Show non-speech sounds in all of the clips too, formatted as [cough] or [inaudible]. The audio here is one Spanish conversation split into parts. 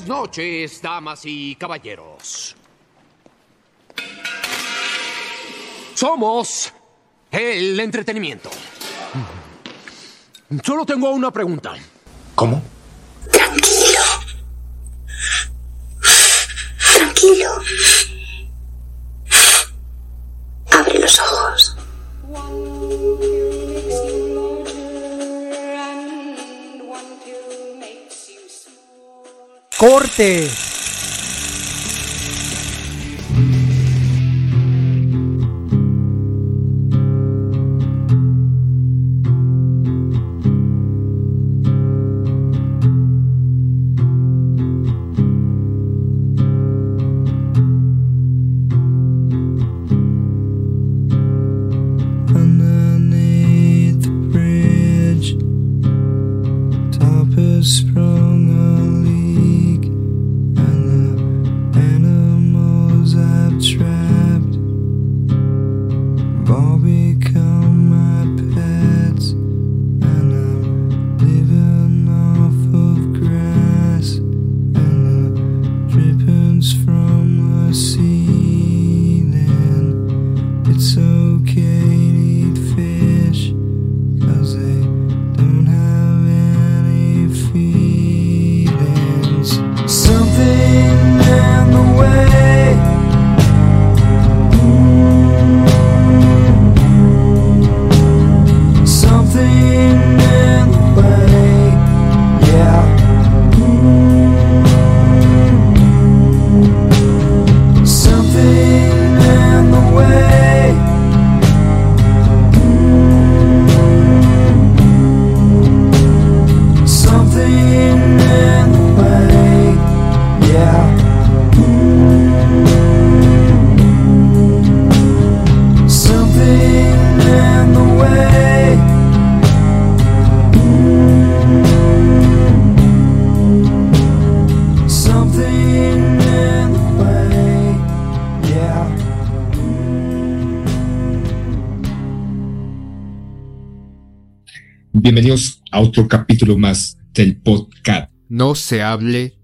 Buenas noches, damas y caballeros. Somos el entretenimiento. Solo tengo una pregunta. ¿Cómo? Tranquilo. Tranquilo. Corte. Bienvenidos a otro capítulo más del podcast. No se hable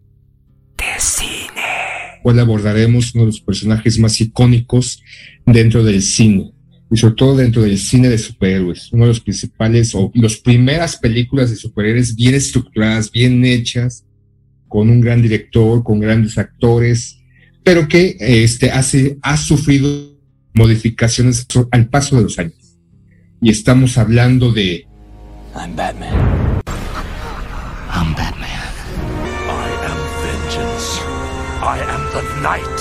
Hoy abordaremos uno de los personajes más icónicos dentro del cine y sobre todo dentro del cine de superhéroes. Uno de los principales o las primeras películas de superhéroes bien estructuradas, bien hechas, con un gran director, con grandes actores, pero que este, hace, ha sufrido modificaciones al paso de los años. Y estamos hablando de I'm Batman. I'm Batman. I am vengeance. I am the night.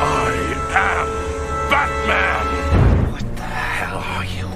I am Batman. What the hell are you?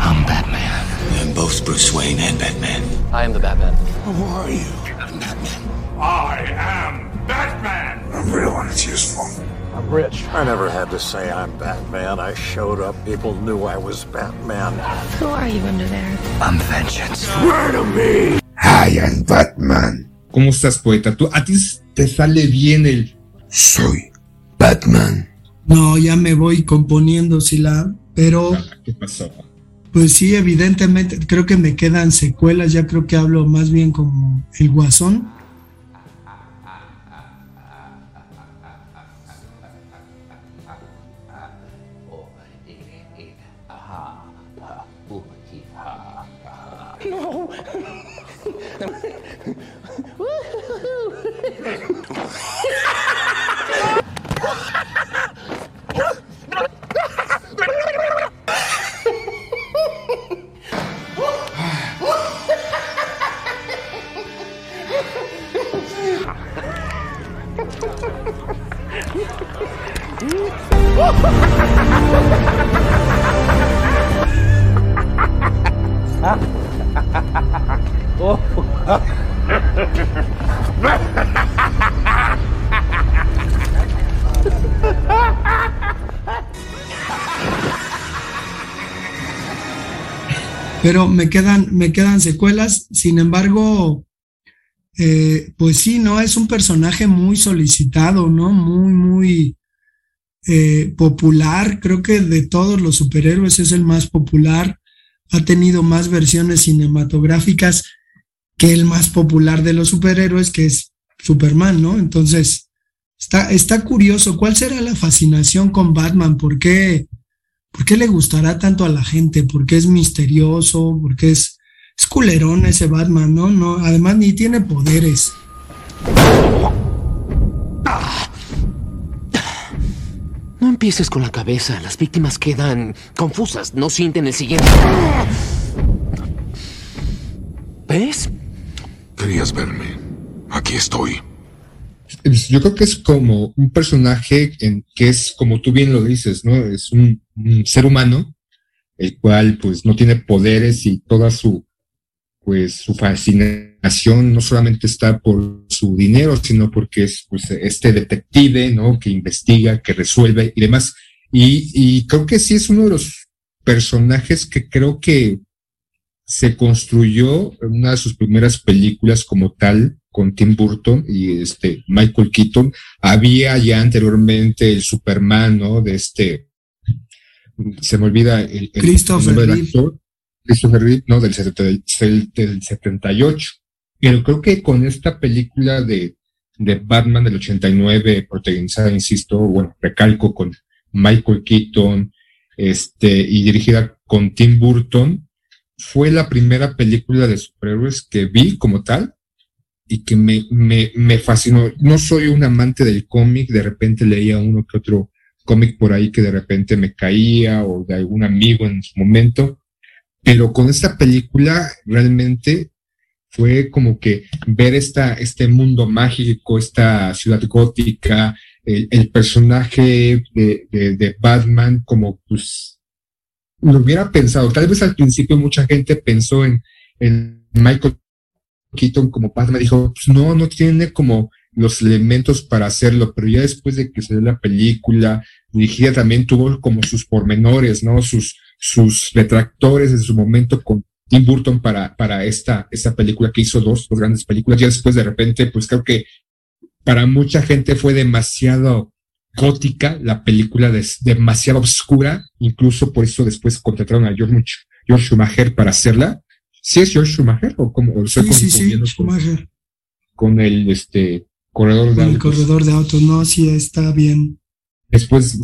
I'm Batman. I'm both Bruce Wayne and Batman. I am the Batman. Who are you? I'm Batman. I am Batman. I'm real when it's useful. I'm rich. I never had to say I'm Batman. I showed up. People knew I was Batman. Who are you under there? I'm vengeance. Swear to me. I am Batman. ¿Cómo estás, poeta? ¿Tú, ¿A ti te sale bien el Soy Batman. No, ya me voy componiendo, Sila, pero ¿Qué pasó? pues sí, evidentemente, creo que me quedan secuelas, ya creo que hablo más bien como el guasón. Pero me quedan, me quedan secuelas. Sin embargo, eh, pues sí, ¿no? Es un personaje muy solicitado, ¿no? Muy, muy eh, popular. Creo que de todos los superhéroes es el más popular. Ha tenido más versiones cinematográficas que el más popular de los superhéroes, que es Superman, ¿no? Entonces, está, está curioso. ¿Cuál será la fascinación con Batman? ¿Por qué? ¿Por qué le gustará tanto a la gente? ¿Por qué es misterioso? ¿Por qué es, es culerón ese Batman, no? no? Además, ni tiene poderes. No empieces con la cabeza. Las víctimas quedan confusas. No sienten el siguiente. ¿Ves? Querías verme. Aquí estoy. Es- Yo creo que es como un personaje en, que es, como tú bien lo dices, ¿no? Es un, ser humano, el cual pues no tiene poderes y toda su, pues su fascinación no solamente está por su dinero, sino porque es pues este detective, ¿no? Que investiga, que resuelve y demás. Y creo que sí es uno de los personajes que creo que se construyó una de sus primeras películas como tal con Tim Burton y este Michael Keaton. Había ya anteriormente el Superman, ¿no? De este, se me olvida el, el- Christopher nombre del actor. Christopher Reeve, ¿no? Del, 70 del, del 78. Pero creo que con esta película de, de Batman del 89, protagonizada, insisto, bueno, recalco con Michael Keaton, este, y dirigida con Tim Burton, fue la primera película de superhéroes que vi como tal y que me, me, me fascinó. No soy un amante del cómic, de repente leía uno que otro cómic por ahí que de repente me caía o de algún amigo en su momento, pero con esta película realmente fue como que ver esta, este mundo mágico, esta ciudad gótica, el, personaje de, de, de Batman como pues lo hubiera pensado. Tal vez al principio mucha gente pensó en, en Michael Keaton como Batman, dijo, pues no, no tiene como los elementos para hacerlo, pero ya después de que salió la película, dirigida también tuvo como sus pormenores, ¿no? Sus, sus retractores en su momento con Tim Burton para, para esta, esta película que hizo dos, dos grandes películas. Ya después de repente, pues creo que para mucha gente fue demasiado gótica la película, des- demasiado oscura, incluso por eso después contrataron a George, George Schumacher para hacerla. ¿Sí es George Schumacher o como o Sí, sí, sí, con, Schumacher. con el este corredor de Con el autos? corredor de autos, no, sí está bien. después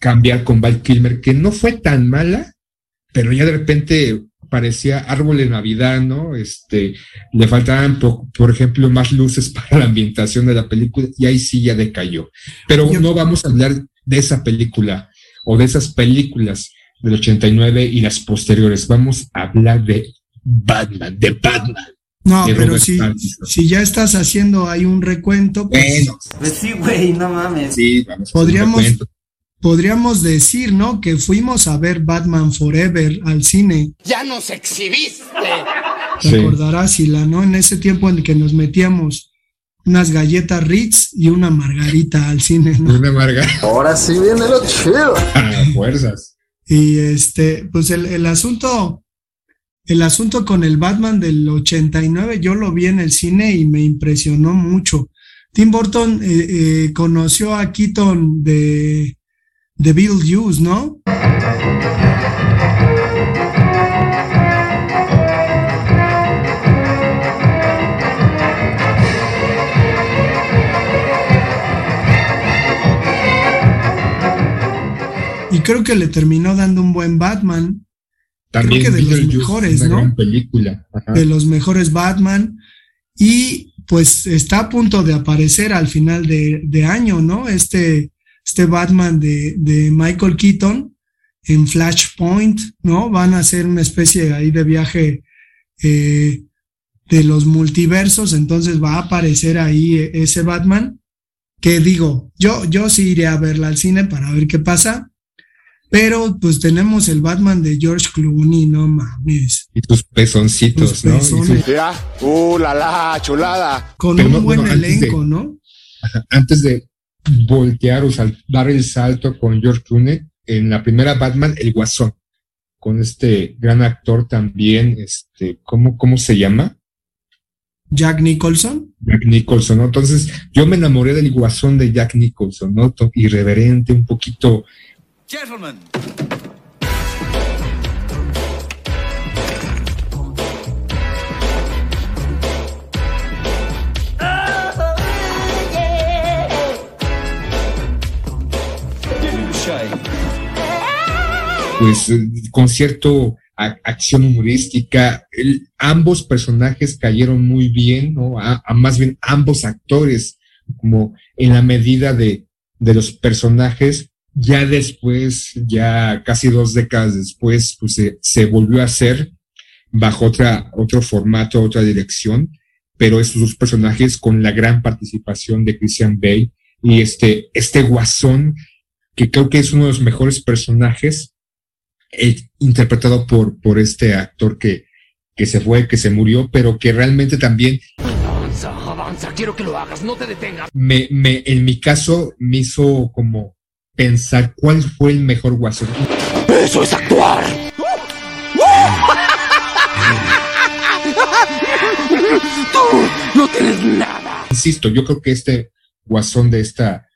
cambiar con Val Kilmer, que no fue tan mala, pero ya de repente parecía árbol de Navidad, ¿no? Este, le faltaban, por, por ejemplo, más luces [laughs] para la ambientación de la película y ahí sí ya decayó. Pero Yo- no vamos a hablar de esa película o de esas películas del 89 y las posteriores. Vamos a hablar de Batman, de Batman. No, de pero si, si ya estás haciendo ahí un recuento, pues Bueno, Pues sí, güey, no mames. sí, vamos a hacer un Podríamos- decir, ¿no? Que fuimos a ver Batman Forever al cine. ¡Ya nos exhibiste! Te Sí. acordarás, Sila, ¿no? En ese tiempo en el que nos metíamos unas galletas Ritz y una margarita al cine, ¿no? Una amarga Ahora sí viene lo chido. a fuerzas. Y este, pues el, el asunto, el asunto con el Batman del 89, yo lo vi en el cine y me impresionó mucho. Tim Burton eh, eh, conoció a Keaton de, de Beetlejuice, ¿no? Y creo que le terminó dando un buen Batman. También que de los mejores, una ¿no? gran película. Ajá. de los mejores Batman y pues está a punto de aparecer al final de, de año, ¿no? Este, este Batman de, de Michael Keaton en Flashpoint, ¿no? Van a hacer una especie ahí de viaje eh, de los multiversos, entonces va a aparecer ahí eh, ese Batman, que digo, yo, yo sí iré a verla al cine para ver qué pasa, pero pues tenemos el Batman de George Clooney, no mames. Y tus pezoncitos, Tus ¿no? Y sus- Ya. Uh, la la, chulada. Con Pero un no, buen bueno, antes de- elenco, ¿no? antes de voltear o sal- dar el salto con George Clooney, en la primera Batman, el Guasón, con este gran actor también, este, ¿cómo, cómo se llama? Jack Nicholson. Jack Nicholson, ¿no? Entonces, yo me enamoré del guasón de Jack Nicholson, ¿no? Irreverente, un poquito. Gentlemen. Pues con cierto acción humorística. ambos personajes cayeron muy bien, ¿no? A, más bien ambos actores, como en la medida de, de los personajes. Ya después, ya casi dos décadas después, pues se, se volvió a hacer bajo otra, otro formato, otra dirección, pero estos dos personajes con la gran participación de Christian Bale y este, este guasón, que creo que es uno de los mejores personajes interpretado por, por este actor que, que se fue, que se murió, pero que realmente también... Avanza, avanza, quiero que lo hagas, no te detengas. Me, me, en mi caso, me hizo como pensar cuál fue el mejor guasón. ¡Eso es actuar! ¡Tú no tienes nada! Insisto, yo creo que este guasón de esta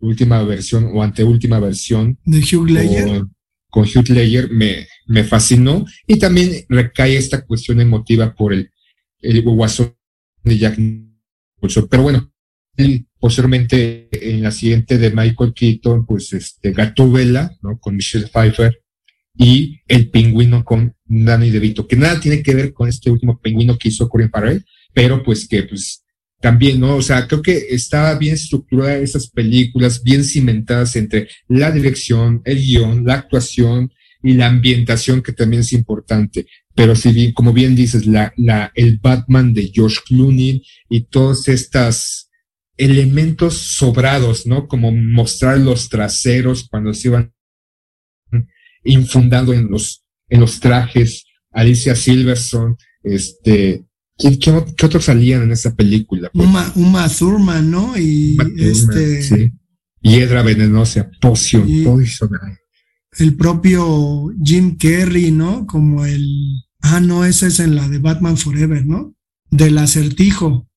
última versión o anteúltima versión... De Hugh Ledger con Hugh me, me fascinó y también recae esta cuestión emotiva por el, el guasón de Jack. Pero bueno, posteriormente en la siguiente de Michael Keaton, pues este Gatubela, ¿no? Con Michelle Pfeiffer y El Pingüino con Danny DeVito, que nada tiene que ver con este último pingüino que hizo Corinne Farrell, pero pues que pues también, ¿no? O sea, creo que estaba bien estructurada esas películas, bien cimentadas entre la dirección, el guion, la actuación y la ambientación, que también es importante. Pero si bien, como bien dices, la, la, el Batman de George Clooney y todos estos elementos sobrados, ¿no? Como mostrar los traseros cuando se iban infundando en los, en los trajes, Alicia Silverson, este, ¿Qué, otros salían en esa película? Pues, Uma, Thurman, ¿no? Y este. Sí. Hiedra venenosa, Potion, Poison. El propio Jim Carrey, ¿no? Como el. Ah, no, esa es en la de Batman Forever, ¿no? Del acertijo.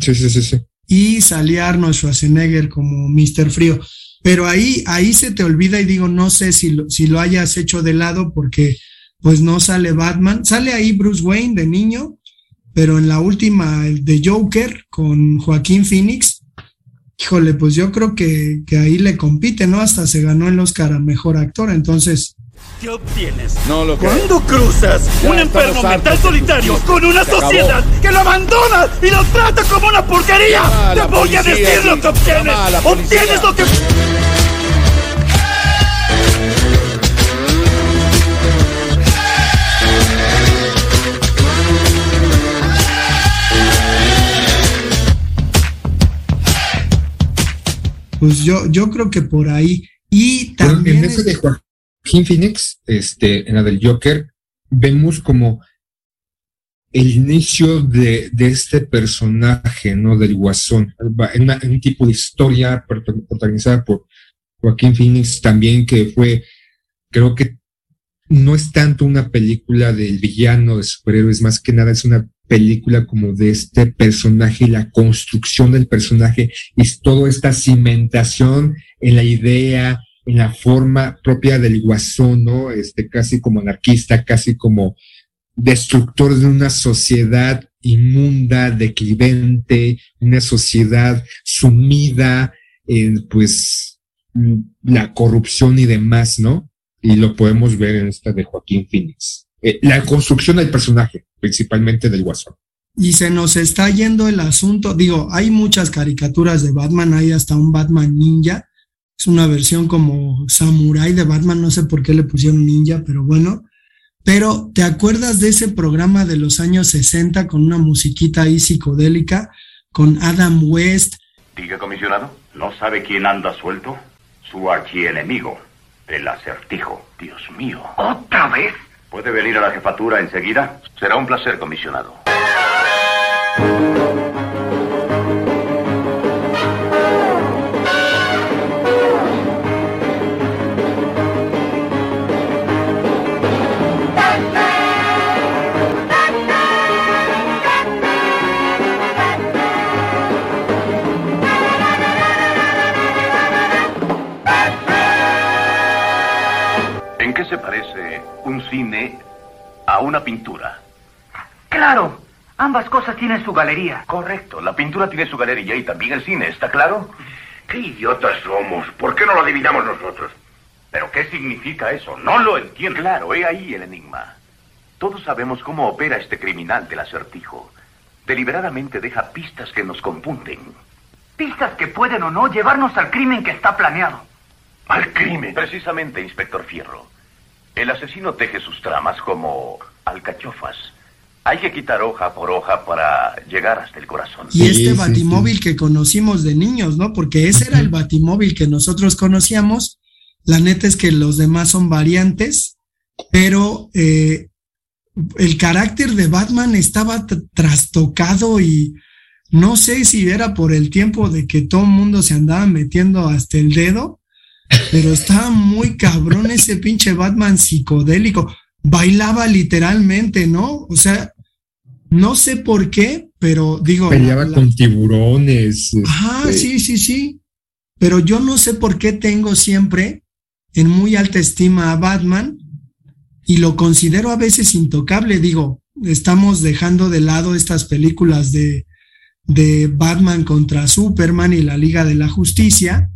sí, sí, sí, sí. Y salía Arnold Schwarzenegger como Mr. Frío. Pero ahí, ahí se te olvida y digo, no sé si lo, si lo hayas hecho de lado porque pues no sale Batman. Sale ahí Bruce Wayne de niño, pero en la última, el de Joker con Joaquín Phoenix, híjole, pues yo creo que, que ahí le compite, ¿no? Hasta se ganó el Oscar a Mejor Actor, entonces... ¿Qué obtienes? No lo Cuando cruzas un enfermo mental solitario con una sociedad que lo abandona y lo trata como una porquería, te voy a decir lo que obtienes. Obtienes lo que... Pues yo, yo creo que por ahí. Y también. en ese de Joaquín Phoenix, este, en la del Joker, vemos como el inicio de, de este personaje, ¿no? Del Guasón, en, en, un tipo de historia protagonizada por Joaquín Phoenix también, que fue, creo que no es tanto una película del villano de superhéroes, más que nada es una película como de este personaje y la construcción del personaje y toda esta cimentación en la idea, en la forma propia del guasón, ¿no? Este, casi como anarquista, casi como destructor de una sociedad inmunda, declivente, una sociedad sumida en, pues, la corrupción y demás, ¿no? Y lo podemos ver en esta de Joaquín Phoenix. Eh, la construcción del personaje, principalmente del Guasón. Y se nos está yendo el asunto, digo, hay muchas caricaturas de Batman, hay hasta un Batman ninja, es una versión como samurai de Batman, no sé por qué le pusieron ninja, pero bueno. Pero, ¿te acuerdas de ese programa de los años 60 con una musiquita ahí psicodélica, con Adam West? Diga, comisionado, ¿no sabe quién anda suelto? Su archienemigo, el acertijo. Dios mío. ¿Otra vez? ¿Puede venir a la jefatura enseguida? Será un placer, comisionado. ¿En qué se parece un cine a una pintura? Claro, ambas cosas tienen su galería. Correcto, la pintura tiene su galería y también el cine, ¿está claro? ¿Qué idiotas somos? ¿Por qué no lo adivinamos nosotros? ¿Pero qué significa eso? No lo entiendo. Claro, he ahí el enigma. Todos sabemos cómo opera este criminal del acertijo. Deliberadamente deja pistas que nos confunden. Pistas que pueden o no llevarnos al crimen que está planeado. ¿Al crimen? Precisamente, inspector Fierro. El asesino teje sus tramas como alcachofas. Hay que quitar hoja por hoja para llegar hasta el corazón. Y este batimóvil que conocimos de niños, ¿no? Porque ese era el batimóvil que nosotros conocíamos. La neta es que los demás son variantes, pero eh, el carácter de Batman estaba trastocado y no sé si era por el tiempo de que todo el mundo se andaba metiendo hasta el dedo, pero estaba muy cabrón ese pinche Batman psicodélico. Bailaba literalmente, ¿no? O sea, no sé por qué, pero digo. Peleaba con tiburones. Ajá, este sí, sí, sí. Pero yo no sé por qué tengo siempre en muy alta estima a Batman y lo considero a veces intocable. Digo, estamos dejando de lado estas películas de, de Batman contra Superman y la Liga de la Justicia.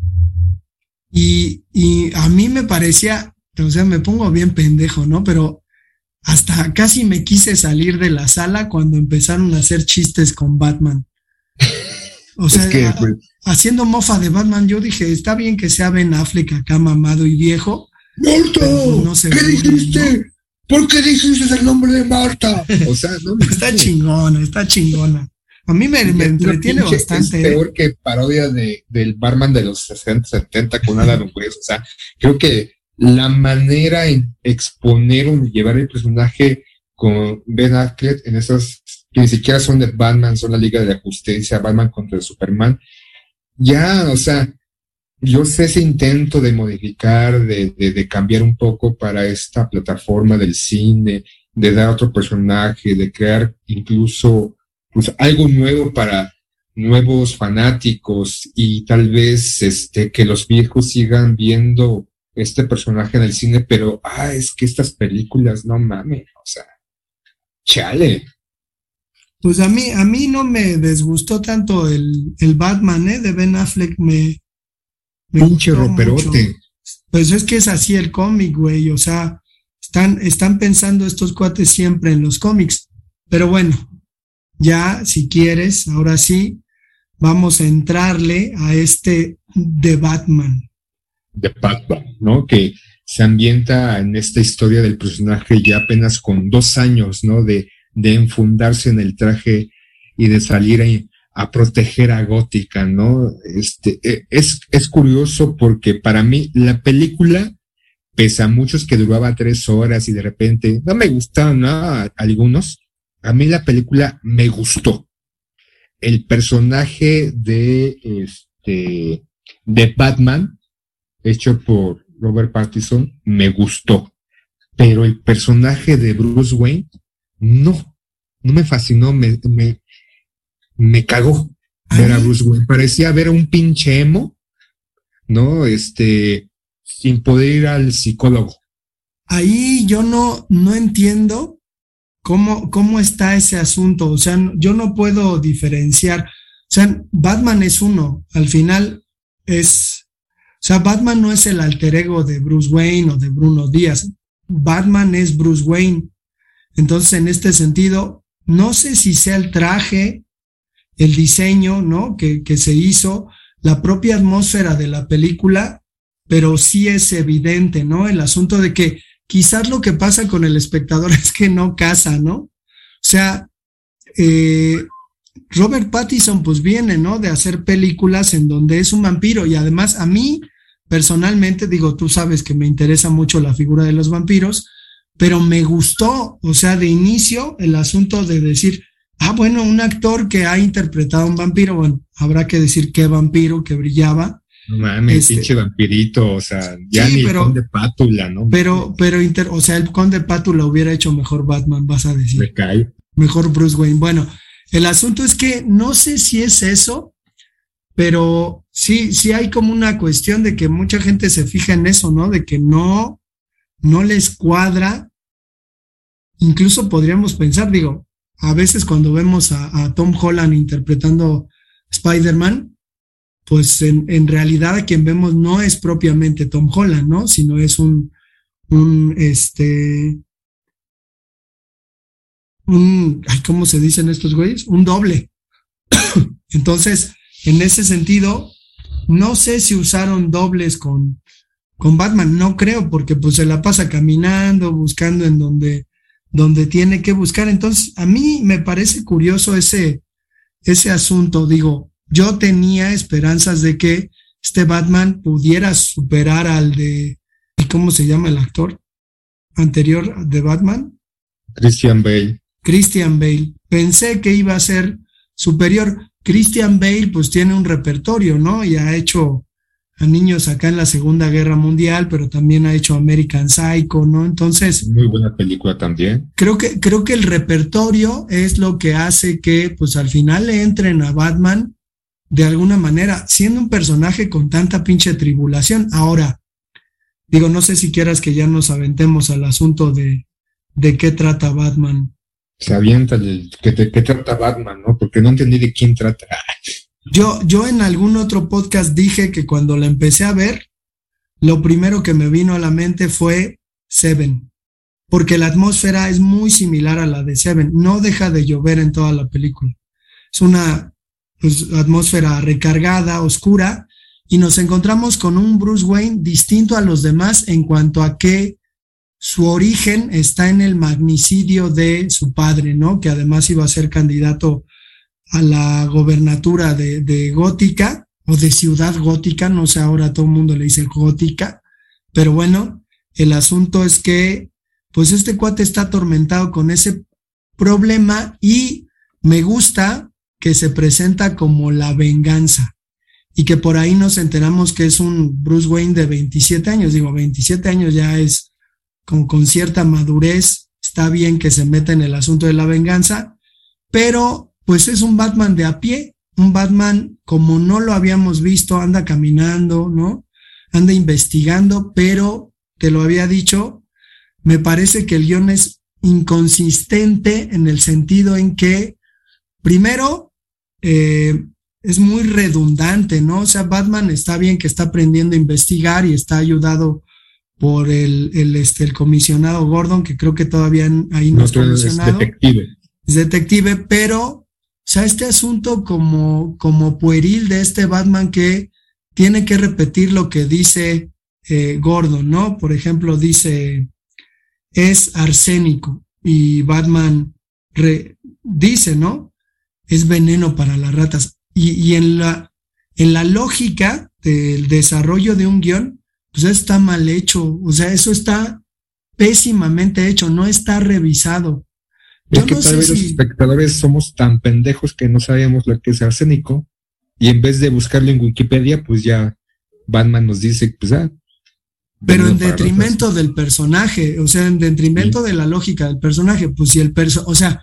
Y, y, a mí me parecía, o sea, me pongo bien pendejo, ¿no? Pero hasta casi me quise salir de la sala cuando empezaron a hacer chistes con Batman. O [laughs] sea, pues, haciendo mofa de Batman, yo dije, está bien que sea Ben Affleck acá mamado y viejo, Marta, ¿qué dijiste? ¿Por qué dijiste el nombre de Marta? O sea, no [laughs] Está chingona, está chingona. A mí me, entretiene bastante. Es peor que parodia de, del barman de los 60, 70 con Alan [laughs] West. O sea, creo que la manera en exponer o llevar el personaje con Ben Affleck en esas que ni siquiera son de Batman, son la Liga de la Justicia, Batman contra Superman. Ya, o sea, yo sé ese intento de modificar, de, cambiar un poco para esta plataforma del cine, de dar otro personaje, de crear incluso pues, algo nuevo para nuevos fanáticos y tal vez este que los viejos sigan viendo este personaje en el cine, pero ah, es que estas películas no mames, o sea, chale. Pues a mí, a mí no me desgustó tanto el, el Batman, ¿eh? De Ben Affleck, me, Pinche roperote. Pues es que es así el cómic, güey. O sea, están, están pensando estos cuates siempre en los cómics. Pero bueno, ya si quieres, ahora sí, vamos a entrarle a este de Batman. De Batman, ¿no? Que se ambienta en esta historia del personaje ya apenas con dos años, ¿no? De, de enfundarse en el traje y de salir ahí a proteger a Gótica, ¿no? Este, e, es, es curioso porque para mí la película, pese a muchos que duraba tres horas y de repente no me gustaron, ¿no? algunos, a mí la película me gustó. El personaje de este, de Batman, hecho por Robert Pattinson, me gustó. Pero el personaje de Bruce Wayne, no, no me fascinó, me, me, me cagó ver a Bruce Wayne. Parecía ver a un pinche emo, ¿no? Este, sin poder ir al psicólogo. Ahí yo no, no entiendo cómo, cómo está ese asunto. O sea, yo no puedo diferenciar. O sea, Batman es uno. Al final es, o sea, Batman no es el alter ego de Bruce Wayne o de Bruno Díaz. Batman es Bruce Wayne. Entonces, en este sentido, no sé si sea el traje el diseño, ¿no? Que, que se hizo, la propia atmósfera de la película, pero sí es evidente, ¿no? El asunto de que quizás lo que pasa con el espectador [laughs] es que no casa, ¿no? O sea, eh, Robert Pattinson pues viene, ¿no? De hacer películas en donde es un vampiro y además a mí personalmente, digo, tú sabes que me interesa mucho la figura de los vampiros, pero me gustó, o sea, de inicio el asunto de decir, Ah, bueno, un actor que ha interpretado a un vampiro, bueno, habrá que decir qué vampiro que brillaba. No mames, este, pinche vampirito, o sea, ya ni el conde Pátula, ¿no? Pero, pero, o sea, el conde Pátula hubiera hecho mejor Batman, vas a decir. Me cae. Mejor Bruce Wayne. Bueno, el asunto es que no sé si es eso, pero sí, sí hay como una cuestión de que mucha gente se fija en eso, ¿no? De que no, no les cuadra. Incluso podríamos pensar, digo, a veces cuando vemos a, Tom Holland interpretando Spider-Man, pues en, en, realidad a quien vemos no es propiamente Tom Holland, ¿no? Sino es un, un, este, un, ¿cómo se dicen estos güeyes? Un doble. [coughs] Entonces, en ese sentido, no sé si usaron dobles con, con Batman, no creo, porque pues se la pasa caminando, buscando en donde, donde tiene que buscar. Entonces, a mí me parece curioso ese, ese asunto. Digo, yo tenía esperanzas de que este Batman pudiera superar al de, ¿cómo se llama el actor anterior de Batman? Christian Bale. Christian Bale. Pensé que iba a ser superior. Christian Bale pues tiene un repertorio, ¿no? Y ha hecho a niños acá en la Segunda Guerra Mundial, pero también ha hecho American Psycho, ¿no? Entonces... Muy buena película también. Creo que, creo que el repertorio es lo que hace que pues al final le entren a Batman de alguna manera, siendo un personaje con tanta pinche tribulación. Ahora, digo, no sé si quieras que ya nos aventemos al asunto de, de qué trata Batman se avienta el que, trata Batman, ¿no? Porque no entendí de quién trata. Yo, yo en algún otro podcast dije que cuando la empecé a ver, lo primero que me vino a la mente fue Seven, porque la atmósfera es muy similar a la de Seven, no deja de llover en toda la película. Es una pues, atmósfera recargada, oscura, y nos encontramos con un Bruce Wayne distinto a los demás en cuanto a que su origen está en el magnicidio de su padre, ¿no? Que además iba a ser candidato a la gobernatura de, Gótica o de Ciudad Gótica, no sé, ahora todo el mundo le dice Gótica, pero bueno, el asunto es que, pues este cuate está atormentado con ese problema y me gusta que se presenta como la venganza y que por ahí nos enteramos que es un Bruce Wayne de 27 años, digo, 27 años ya es con, cierta madurez, está bien que se meta en el asunto de la venganza, pero pues es un Batman de a pie, un Batman como no lo habíamos visto, anda caminando, ¿no? Anda investigando, pero te lo había dicho, me parece que el guion es inconsistente en el sentido en que, primero, eh, es muy redundante, ¿no? O sea, Batman está bien que está aprendiendo a investigar y está ayudado por el, el, este, el comisionado Gordon, que creo que todavía ahí no, es comisionado. Es detective. Es detective, pero, o sea, este asunto como, como pueril de este Batman que tiene que repetir lo que dice eh, Gordon, ¿no? Por ejemplo, dice, es arsénico y Batman dice, ¿no? Es veneno para las ratas. Y, y en, la, en la lógica del desarrollo de un guion, pues está mal hecho, o sea, eso está pésimamente hecho, no está revisado. Yo es que tal vez los espectadores somos tan pendejos que no sabemos lo que es arsénico y en vez de buscarlo en Wikipedia, pues ya Batman nos dice, pues ah. Pero en detrimento del personaje, o sea, en detrimento de la lógica del personaje, pues si el perso, o sea,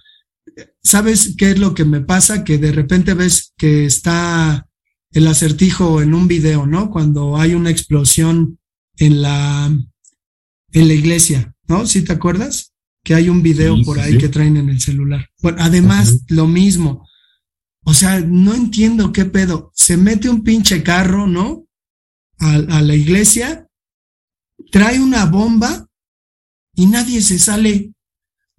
¿sabes qué es lo que me pasa? Que de repente ves que está el acertijo en un video, ¿no? Cuando hay una explosión en la, en la iglesia, ¿no? ¿Sí te acuerdas? Que hay un video por ahí que traen en el celular. Bueno, además, lo mismo. O sea, no entiendo qué pedo. Se mete un pinche carro, ¿no? A, a la iglesia, trae una bomba y nadie se sale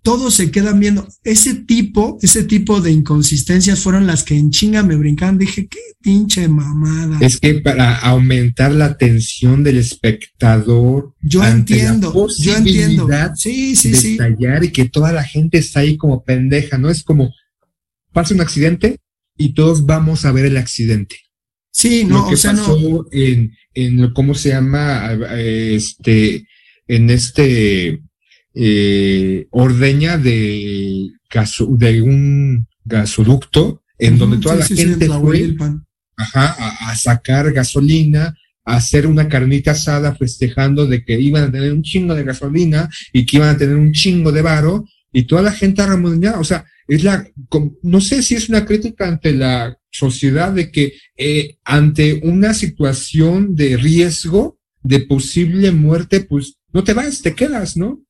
todos se quedan viendo. Ese tipo, ese tipo de inconsistencias fueron las que en chinga me brincaban. Dije, qué pinche mamada. Es que para aumentar la atención del espectador. Yo entiendo, yo entiendo. Sí, sí, de sí. y que toda la gente está ahí como pendeja, ¿no? Es como, pasa un accidente y todos vamos a ver el accidente. Sí, no, o sea, no. En, en, ¿cómo se llama? Este, en este, eh, ordeña de, de un gasoducto en donde toda la gente fue a, sacar gasolina, a hacer una carnita asada festejando de que iban a tener un chingo de gasolina y que iban a tener un chingo de varo y toda la gente arremolinada. O sea, es la, no sé si es una crítica ante la sociedad de que eh, ante una situación de riesgo, de posible muerte, pues no te vas, te quedas, ¿no?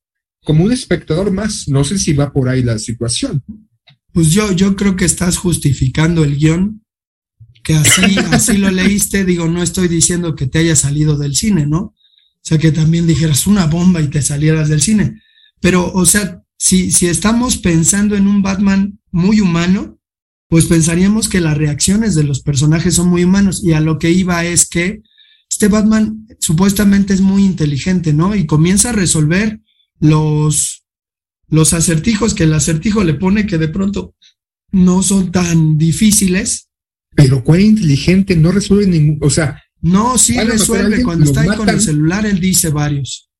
Como un espectador más. No sé si va por ahí la situación. Pues yo, yo creo que estás justificando el guion, que así, [laughs] así lo leíste, digo, no estoy diciendo que te haya salido del cine, ¿no? O sea, que también dijeras una bomba y te salieras del cine. Pero, o sea, si, si estamos pensando en un Batman muy humano, pues pensaríamos que las reacciones de los personajes son muy humanos. Y a lo que iba es que este Batman supuestamente es muy inteligente, ¿no? Y comienza a resolver los, los acertijos que el acertijo le pone que de pronto no son tan difíciles. Pero cuál inteligente, no resuelve ningún, o sea. No, sí resuelve, cuando está ahí con el celular él dice varios.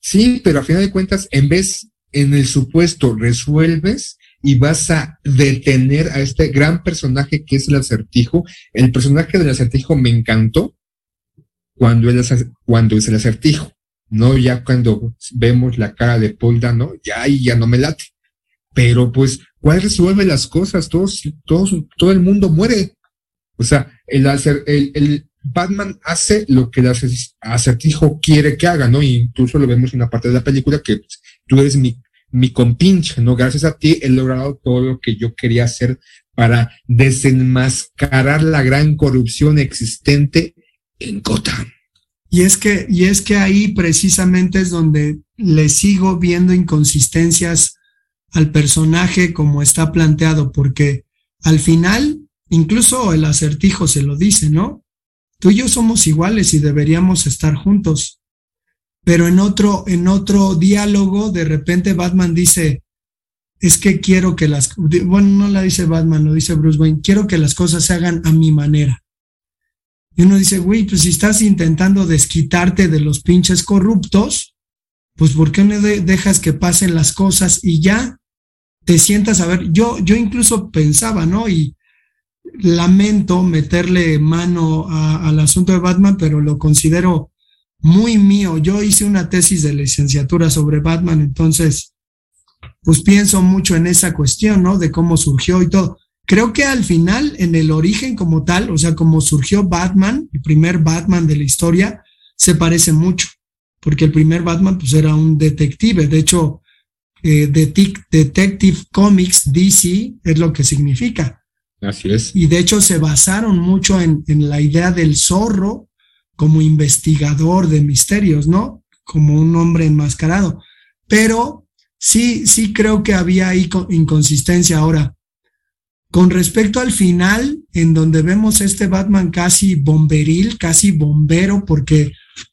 Sí, pero a final de cuentas, en vez, en el supuesto, resuelves, y vas a detener a este gran personaje que es el acertijo. El personaje del acertijo me encantó cuando, cuando es el acertijo, no ya cuando vemos la cara de Paul Dano, ya ahí ya no me late. Pero pues, ¿cuál resuelve las cosas? Todos, todos, todo el mundo muere. O sea, el, el, el Batman hace lo que el acertijo quiere que haga, ¿no? Y incluso lo vemos en una parte de la película que pues, tú eres mi mi compinche, ¿no? Gracias a ti he logrado todo lo que yo quería hacer para desenmascarar la gran corrupción existente en Gotham. Y es que, y es que ahí precisamente es donde le sigo viendo inconsistencias al personaje como está planteado, porque al final, incluso el acertijo se lo dice, ¿no? Tú y yo somos iguales y deberíamos estar juntos pero en otro, en otro diálogo, de repente Batman dice, es que quiero que las, bueno, no la dice Batman, lo dice Bruce Wayne, quiero que las cosas se hagan a mi manera. Y uno dice, güey, pues si estás intentando desquitarte de los pinches corruptos, pues ¿por qué no dejas que pasen las cosas y ya te sientas a ver? Yo, yo incluso pensaba, ¿no? Y lamento meterle mano al asunto de Batman, pero lo considero muy mío. Yo hice una tesis de licenciatura sobre Batman, entonces, pues pienso mucho en esa cuestión, ¿no? De cómo surgió y todo. Creo que al final, en el origen como tal, o sea, como surgió Batman, el primer Batman de la historia, se parece mucho, porque el primer Batman, pues era un detective. De hecho, eh, Detective Comics DC es lo que significa. Así es. Y de hecho se basaron mucho en, en la idea del zorro, como investigador de misterios, ¿no? Como un hombre enmascarado. Pero sí, sí creo que había ahí inconsistencia ahora. Con respecto al final, en donde vemos este Batman casi bomberil, casi bombero, porque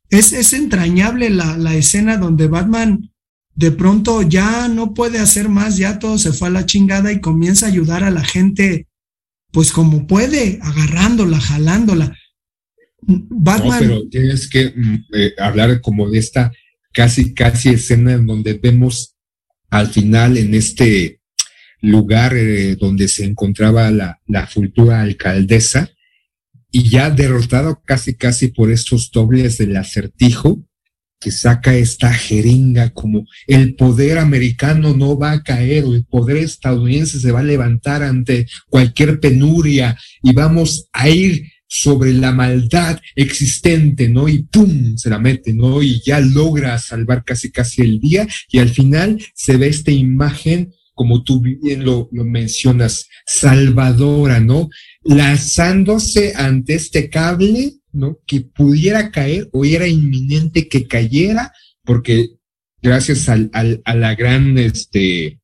es, es entrañable la, la escena donde Batman de pronto ya no puede hacer más, ya todo se fue a la chingada y comienza a ayudar a la gente, pues como puede, agarrándola, jalándola. No, pero tienes que mm, eh, hablar como de esta casi, casi escena en donde vemos al final en este lugar eh, donde se encontraba la, la futura alcaldesa y ya derrotado casi, casi por estos dobles del acertijo, que saca esta jeringa como el poder americano no va a caer el poder estadounidense se va a levantar ante cualquier penuria y vamos a ir sobre la maldad existente, ¿no? Y ¡pum! se la mete, ¿no? Y ya logra salvar casi casi el día y al final se ve esta imagen, como tú bien lo, mencionas, salvadora, ¿no? Lanzándose ante este cable, ¿no? Que pudiera caer o era inminente que cayera, porque gracias al, al, a la gran, este,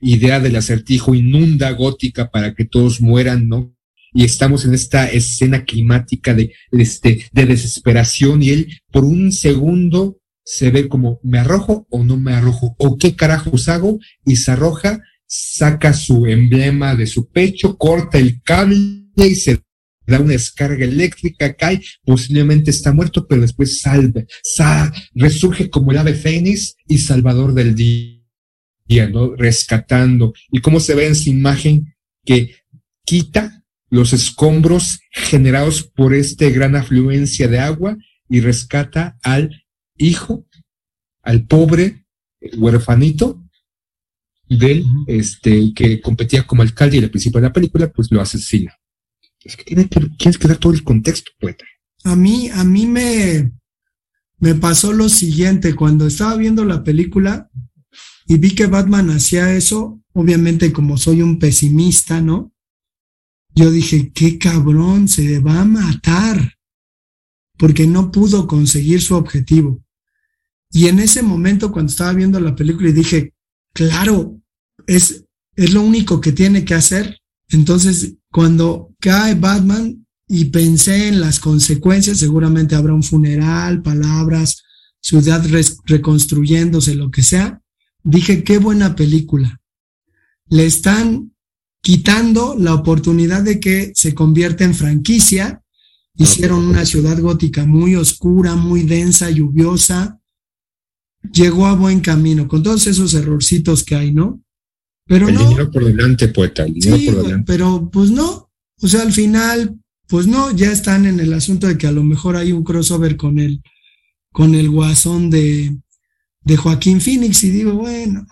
idea del acertijo inunda gótica para que todos mueran, ¿no? y estamos en esta escena climática de, este, de desesperación y él por un segundo se ve como me arrojo o no me arrojo o qué carajos hago y se arroja, saca su emblema de su pecho, corta el cable y se da una descarga eléctrica, cae, posiblemente está muerto, pero después salve, resurge como el ave fénix y salvador del día, ¿no? Rescatando. Y cómo se ve en su imagen que quita los escombros generados por esta gran afluencia de agua y rescata al hijo, al pobre huerfanito del este que competía como alcalde y el principio de la película, pues lo asesina. Es que, tiene que tienes que dar todo el contexto, poeta. A mí, a mí me, me pasó lo siguiente, cuando estaba viendo la película y vi que Batman hacía eso, obviamente como soy un pesimista, ¿no? Yo dije, qué cabrón, se va a matar, porque no pudo conseguir su objetivo. Y en ese momento, cuando estaba viendo la película, y dije, claro, es, es lo único que tiene que hacer. Entonces, cuando cae Batman y pensé en las consecuencias, seguramente habrá un funeral, palabras, ciudad reconstruyéndose, lo que sea. Dije, qué buena película. Le están quitando la oportunidad de que se convierta en franquicia. Hicieron una ciudad gótica muy oscura, muy densa, lluviosa, llegó a buen camino, con todos esos errorcitos que hay, ¿no? Pero el dinero por delante, poeta, el dinero por delante. Pero pues no, o sea, al final, pues no, ya están en el asunto de que a lo mejor hay un crossover con el, con el guasón de, de Joaquín Phoenix y digo, bueno,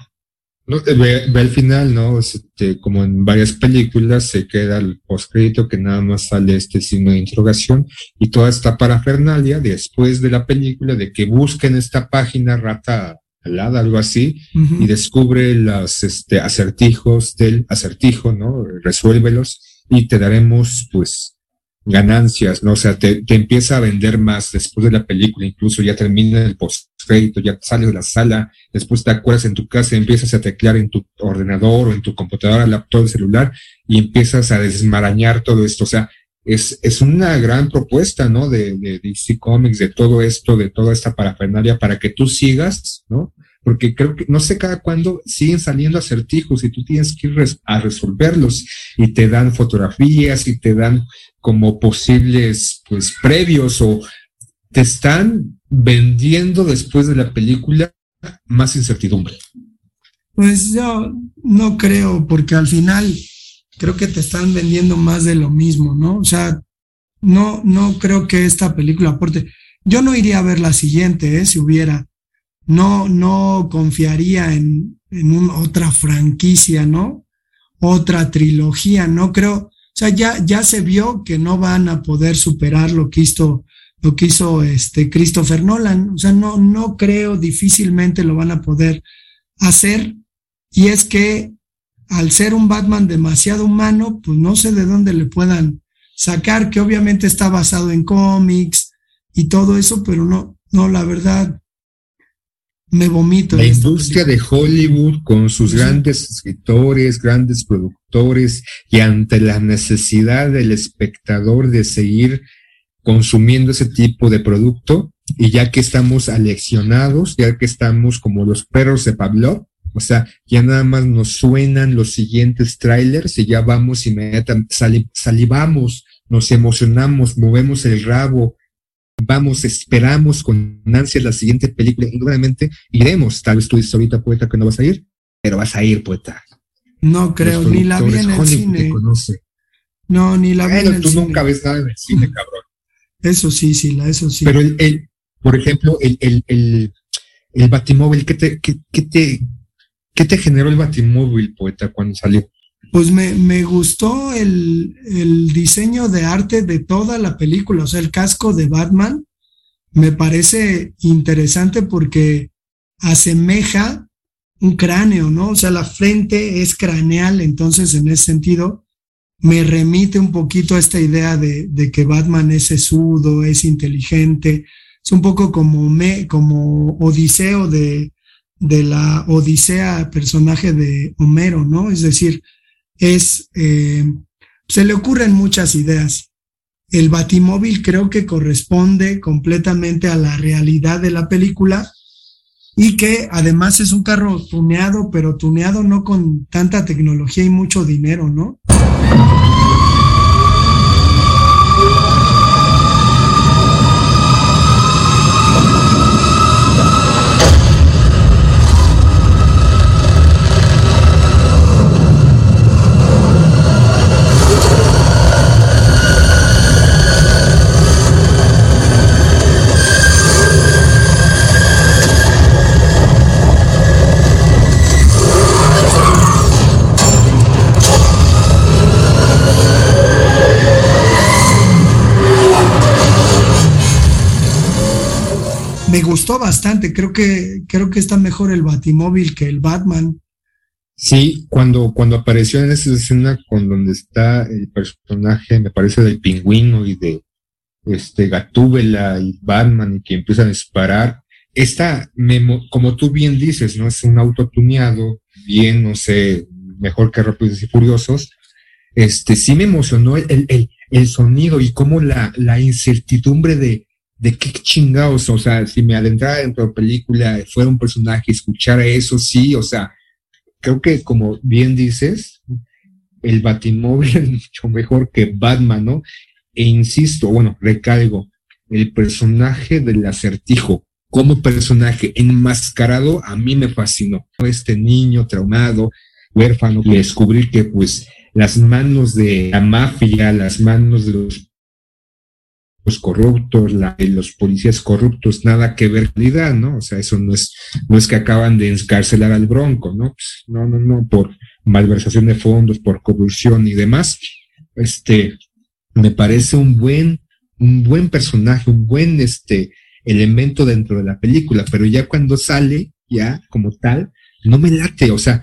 no, ve, ve, al final, ¿no? Este, como en varias películas se queda el postcrédito que nada más sale este signo de interrogación y toda esta parafernalia después de la película de que busquen esta página rata alada, algo así, y descubre los este, acertijos del acertijo, ¿no? Resuélvelos y te daremos, pues, ganancias, ¿no? O sea, te, te, empieza a vender más después de la película, incluso ya termina el postcrédito, ya sales de la sala, después te acuerdas en tu casa, empiezas a teclear en tu ordenador o en tu computadora, laptop, celular, y empiezas a desmarañar todo esto. O sea, es, es una gran propuesta, ¿no? De, de DC Comics, de todo esto, de toda esta parafernalia para que tú sigas, ¿no? Porque creo que no sé cada cuándo siguen saliendo acertijos y tú tienes que ir a resolverlos y te dan fotografías y te dan como posibles pues previos o te están vendiendo después de la película más incertidumbre. Pues yo no creo, porque al final creo que te están vendiendo más de lo mismo, ¿no? O sea, no, no creo que esta película aporte. Yo no iría a ver la siguiente, ¿eh? Si hubiera no, no confiaría en, en otra franquicia, ¿no? Otra trilogía, no creo, o sea, ya, ya se vio que no van a poder superar lo que hizo, lo que hizo este Christopher Nolan, o sea, no, no creo, difícilmente lo van a poder hacer, y es que al ser un Batman demasiado humano, pues no sé de dónde le puedan sacar, que obviamente está basado en cómics y todo eso, pero no, no, la verdad, me vomito. La industria de Hollywood con sus grandes escritores, grandes productores y ante la necesidad del espectador de seguir consumiendo ese tipo de producto y ya que estamos aleccionados, ya que estamos como los perros de Pablo, o sea, ya nada más nos suenan los siguientes trailers y ya vamos inmediatamente, salivamos, nos emocionamos, movemos el rabo, vamos, esperamos con ansia la siguiente película. Indudablemente iremos. Tal vez tú dices ahorita, poeta, que no vas a ir, pero vas a ir, poeta. No creo, ni la vi en el cine. No, ni la vi en el tú nunca ves nada en el cine, cabrón. Eso sí, sí, eso sí. Pero el, el por ejemplo, el, el, el, el Batimóvil, ¿qué te, qué, qué te, qué te generó el Batimóvil, poeta, cuando salió? Pues me, me gustó el, el, diseño de arte de toda la película, o sea, el casco de Batman me parece interesante porque asemeja un cráneo, ¿no? O sea, la frente es craneal, entonces en ese sentido me remite un poquito a esta idea de, de que Batman es sesudo, es inteligente, es un poco como, me, como Odiseo de, de la Odisea, personaje de Homero, ¿no? Es decir, es, eh, se le ocurren muchas ideas. El batimóvil creo que corresponde completamente a la realidad de la película y que además es un carro tuneado, pero tuneado no con tanta tecnología y mucho dinero, ¿no? Gustó bastante. Creo que, creo que está mejor el Batimóvil que el Batman. Sí, cuando, cuando apareció en esa escena con donde está el personaje, me parece del pingüino y de este Gatúbela y Batman y que empiezan a disparar, esta, como tú bien dices, ¿no? Es un auto tuneado, bien, no sé, mejor que Rápidos y Furiosos. Este, sí me emocionó el, el, el sonido y como la, la incertidumbre de, de qué chingados, o sea, si me adentrara dentro de la película, fuera un personaje, escuchara eso, sí, o sea, creo que como bien dices, el Batimóvil [laughs] es mucho mejor que Batman, ¿no? E insisto, bueno, recalgo, el personaje del acertijo como personaje enmascarado a mí me fascinó. Este niño traumado, huérfano, y descubrir que pues las manos de la mafia, las manos de los los corruptos, los policías corruptos, nada que ver con ¿no? O sea, eso no es, no es que acaban de encarcelar al bronco, ¿no? Pues, no, no, no, por malversación de fondos, por corrupción y demás. Este, me parece un buen, un buen personaje, un buen, este, elemento dentro de la película, pero ya cuando sale, ya como tal, no me late, o sea,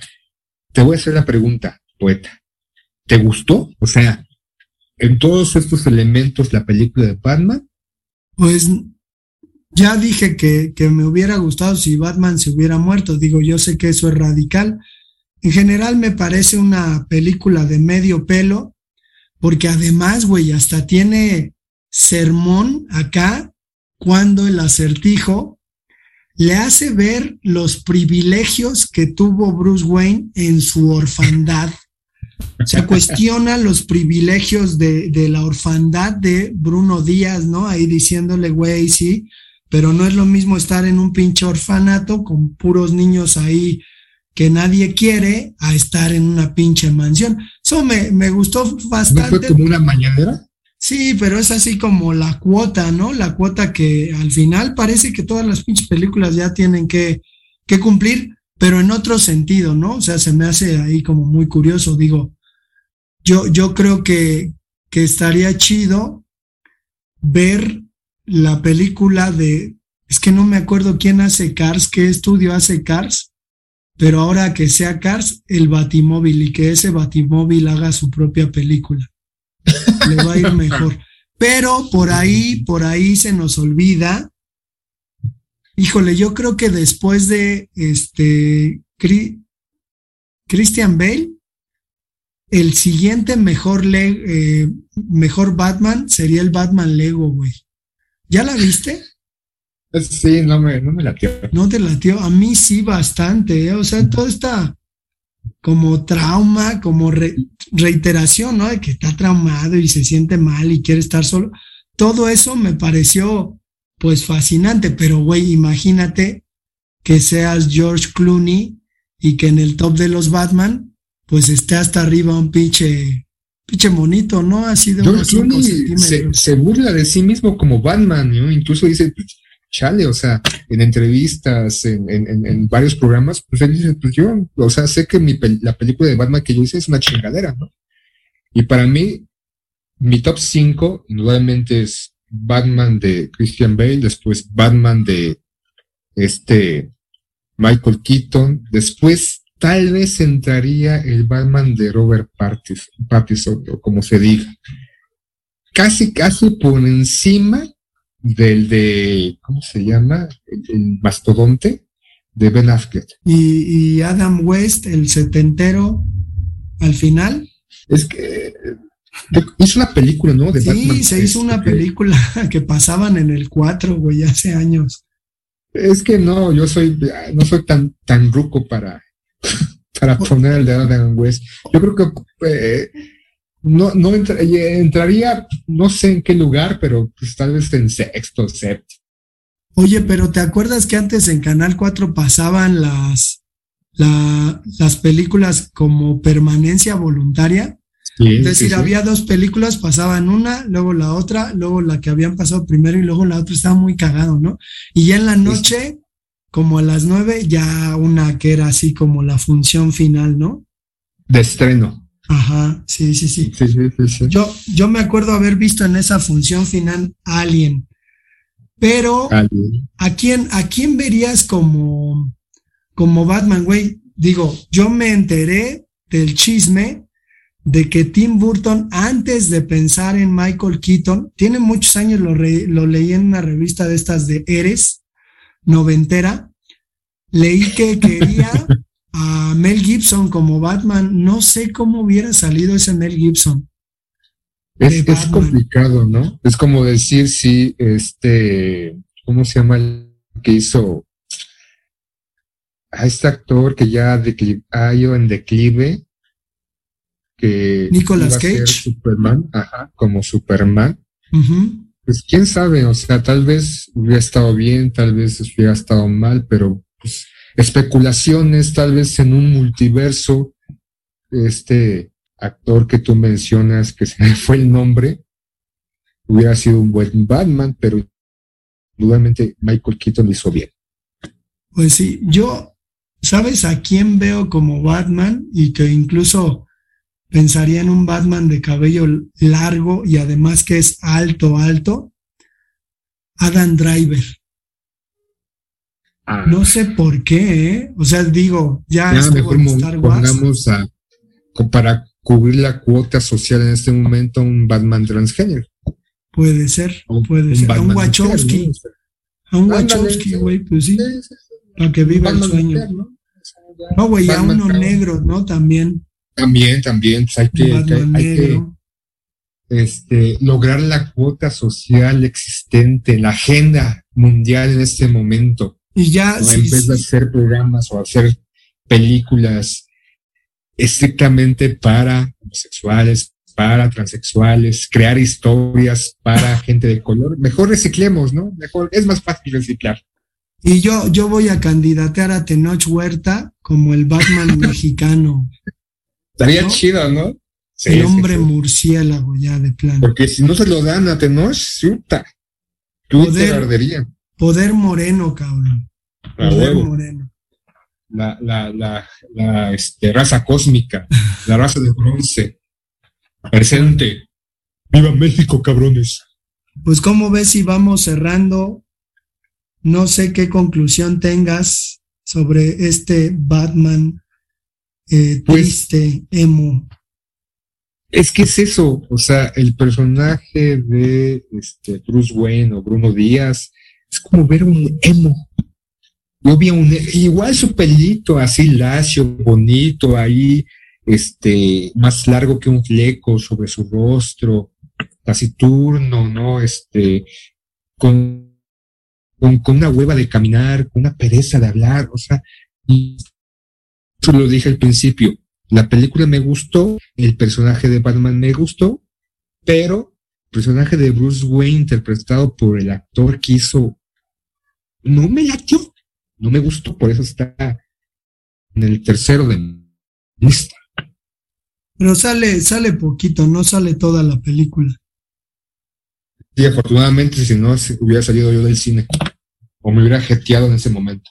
te voy a hacer la pregunta, poeta, ¿te gustó? O sea, en todos estos elementos la película de Batman? Pues ya dije que, que, me hubiera gustado si Batman se hubiera muerto. Digo, yo sé que eso es radical. En general me parece una película de medio pelo, porque además, güey, hasta tiene sermón acá cuando el acertijo le hace ver los privilegios que tuvo Bruce Wayne en su orfandad se cuestiona los privilegios de, de, la orfandad de Bruno Díaz, ¿no? Ahí diciéndole, güey, sí, pero no es lo mismo estar en un pinche orfanato con puros niños ahí que nadie quiere a estar en una pinche mansión. Eso me, me gustó bastante. ¿No fue como una mañanera? Sí, pero es así como la cuota, ¿no? La cuota que al final parece que todas las pinches películas ya tienen que, que cumplir, pero en otro sentido, ¿no? O sea, se me hace ahí como muy curioso, digo, yo, yo creo que, que estaría chido ver la película de, es que no me acuerdo quién hace Cars, qué estudio hace Cars, pero ahora que sea Cars, el Batimóvil y que ese Batimóvil haga su propia película. Le va a ir mejor. [laughs] Pero por ahí, por ahí se nos olvida Híjole, yo creo que después de este Christian Bale, el siguiente mejor, eh, mejor Batman sería el Batman Lego, güey. ¿Ya la viste? Sí, no me, no me latió. No te latió. A mí sí bastante, ¿eh? O sea, todo está como trauma, como reiteración, ¿no? De que está traumado y se siente mal y quiere estar solo. Todo eso me pareció pues fascinante, pero güey, imagínate que seas George Clooney y que en el top de los Batman, pues esté hasta arriba un pinche, pinche monito, ¿no? Así de George Clooney se, burla de sí mismo como Batman, ¿no? Incluso dice, pues, chale, o sea, en entrevistas, en, en, en, varios programas, pues él dice, pues yo, o sea, sé que mi, la película de Batman que yo hice es una chingadera, ¿no? Y para mí, mi top 5, indudablemente es Batman de Christian Bale, después Batman de este Michael Keaton, después tal vez entraría el Batman de Robert Pattinson, o como se diga. Casi, casi por encima del de, ¿cómo se llama? El, mastodonte de Ben Affleck. ¿Y, ¿Y, Adam West, el setentero, al final? Es que Hizo una película, ¿no? De sí, se hizo una película [laughs] que pasaban en el 4, güey, hace años. Es que no, yo soy, no soy tan, tan ruco para, [laughs] para poner el de Adam West. Yo creo que eh, no, no eh, entraría, no sé en qué lugar, pero pues tal vez en sexto, séptimo. Oye, pero ¿te acuerdas que antes en Canal 4 pasaban las, las películas como permanencia voluntaria? Es decir, había dos películas, pasaban una, luego la otra, luego la que habían pasado primero y luego la otra estaba muy cagado, ¿no? Y ya en la noche, como a las nueve, ya una que era así como la función final, ¿no? De estreno. Ajá, sí, sí, sí. Yo, yo me acuerdo haber visto en esa función final Alien. Pero, ¿a quién, ¿a quién verías como, como Batman, güey? Digo, yo me enteré del chisme de que Tim Burton, antes de pensar en Michael Keaton, tiene muchos años, lo, lo leí en una revista de estas de Eres, noventera, leí que [laughs] quería a Mel Gibson como Batman. No sé cómo hubiera salido ese Mel Gibson. Es, complicado, ¿no? Es como decir si este, ¿cómo se llama el que hizo a este actor que ya ha ido en declive? Que Nicolas Cage. Superman, ajá, como Superman. Pues quién sabe, o sea, tal vez hubiera estado bien, tal vez hubiera estado mal, pero pues especulaciones, tal vez en un multiverso, este actor que tú mencionas, que se me [laughs] fue el nombre, hubiera sido un buen Batman, pero nuevamente Michael Keaton lo hizo bien. Pues sí, yo, ¿sabes a quién veo como Batman? Y que incluso pensaría en un Batman de cabello largo y además que es alto, alto. Adam Driver. Ah. No sé por qué, ¿eh? O sea, digo, ya, ya mejor pongamos a, para cubrir la cuota social en este momento un Batman transgénero. Puede ser, puede ser. a un Wachowski. A un Wachowski, güey, pues sí. Para que viva el sueño. ¿no? güey, a uno negro, ¿no? También. También, también. Pues hay que, hay que este, lograr la cuota social existente, la agenda mundial en este momento. Y ya. en vez de hacer programas o hacer películas estrictamente para homosexuales, para transexuales, crear historias para gente de color, mejor reciclemos, ¿no? Mejor, es más fácil reciclar. Y yo, yo voy a candidatear a Tenoch Huerta como el Batman [laughs] mexicano. Estaría chido, ¿no? el hombre murciélago ya de plano. Porque si no se lo dan a Tenoch, chuta. Poder, ardería. Poder moreno, cabrón. poder moreno la, la, la, la este, raza cósmica, la raza de bronce. Presente. ¡Viva México, cabrones! Pues, ¿cómo ves si vamos cerrando? No sé qué conclusión tengas sobre este Batman eh, pues triste, emo. Es que es eso, o sea, el personaje de este, Bruce Wayne o Bruno Díaz es como ver un emo. Yo vi un, igual su pelito así lacio, bonito, ahí, este, más largo que un fleco sobre su rostro, taciturno, ¿no? Este, con, con, con una hueva de caminar, con una pereza de hablar, o sea, y eso lo dije al principio, la película me gustó, el personaje de Batman me gustó, pero el personaje de Bruce Wayne interpretado por el actor que hizo, no me latió no me gustó, por eso está en el tercero de lista. Pero sale, sale poquito, no sale toda la película. Sí, afortunadamente, si no hubiera salido yo del cine, o me hubiera jeteado en ese momento.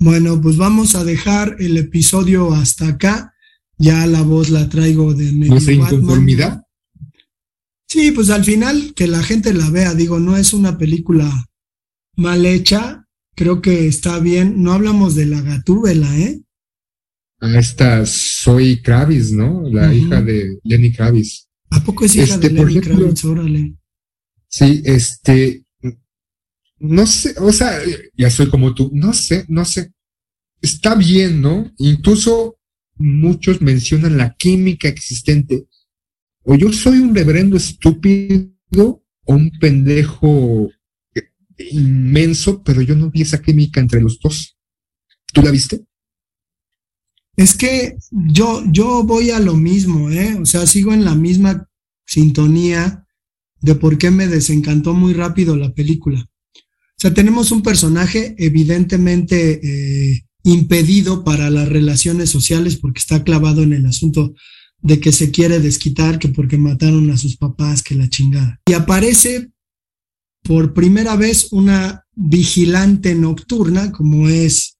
Bueno, pues vamos a dejar el episodio hasta acá. Ya la voz la traigo de medio ¿No inconformidad? Sí, pues al final que la gente la vea, digo, no es una película mal hecha, creo que está bien. No hablamos de la gatúbela, ¿eh? Ah, esta soy Kravis, ¿no? La hija de Lenny Kravis. ¿A poco es hija de este, Lenny Kravis? Órale. Sí, este, no sé, o sea, ya soy como tú, no sé, no sé. Está bien, ¿no? Incluso muchos mencionan la química existente. O yo soy un reverendo estúpido o un pendejo inmenso, pero yo no vi esa química entre los dos. ¿Tú la viste? Es que yo, yo voy a lo mismo, ¿eh? O sea, sigo en la misma sintonía de por qué me desencantó muy rápido la película. Sea, tenemos un personaje evidentemente eh, impedido para las relaciones sociales porque está clavado en el asunto de que se quiere desquitar, que porque mataron a sus papás, que la chingada. Y aparece por primera vez una vigilante nocturna, como es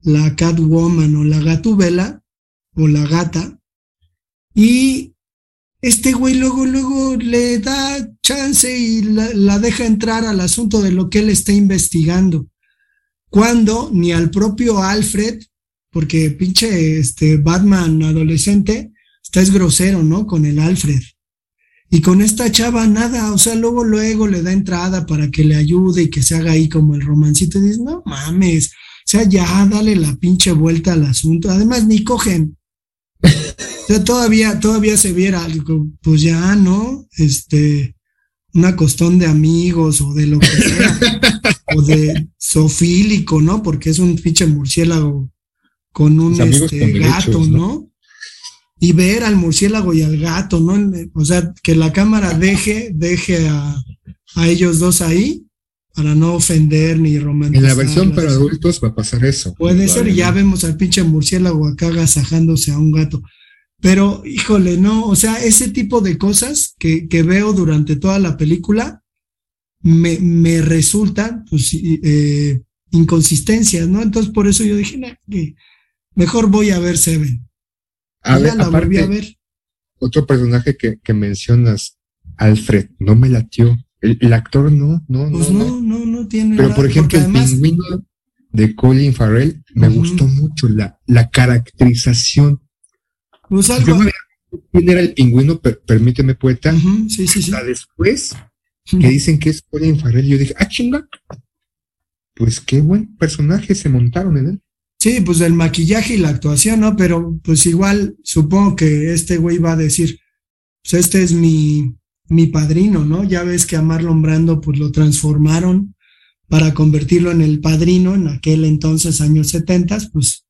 la Catwoman o la Gatubela o la gata, y este güey luego, luego le da chance y la, deja entrar al asunto de lo que él está investigando. Cuando ni al propio Alfred, porque pinche este Batman adolescente, está es grosero, ¿no? Con el Alfred. Y con esta chava nada, o sea, luego, luego le da entrada para que le ayude y que se haga ahí como el romancito. Y dices, no mames, o sea, ya dale la pinche vuelta al asunto. Además, ni cogen. [laughs] Sea, todavía, todavía se viera, pues ya, ¿no? Este, una costón de amigos o de lo que sea, o de sofílico, ¿no? Porque es un pinche murciélago con un este, gato, ¿no? Y ver al murciélago y al gato, ¿no? O sea, que la cámara deje, deje a, a ellos dos ahí para no ofender ni romantizar. En la versión para adultos va a pasar eso. Puede ser, ya vemos al pinche murciélago acá agasajándose a un gato. Pero, híjole, no, o sea, ese tipo de cosas que, que veo durante toda la película me, me resultan pues, eh, inconsistencias, ¿no? Entonces, por eso yo dije, que mejor voy a ver Seven. A ver, la volví a ver. Otro personaje que, que mencionas, Alfred, no me latió. El, actor no, no, pues no, no, no, tiene. Pero por ejemplo, el pingüino de Colin Farrell me gustó mucho la, la caracterización. Pues algo... quién era el pingüino, permíteme, poeta. sí, sí, sí. después que dicen que es Colin Farrell, yo dije, ah, chinga. Pues qué buen personaje se montaron en él. Sí, pues el maquillaje y la actuación, ¿no? Pero pues igual supongo que este güey va a decir, pues este es mi, mi padrino, ¿no? Ya ves que a Marlon Brando pues lo transformaron para convertirlo en el padrino en aquel entonces, años 70, pues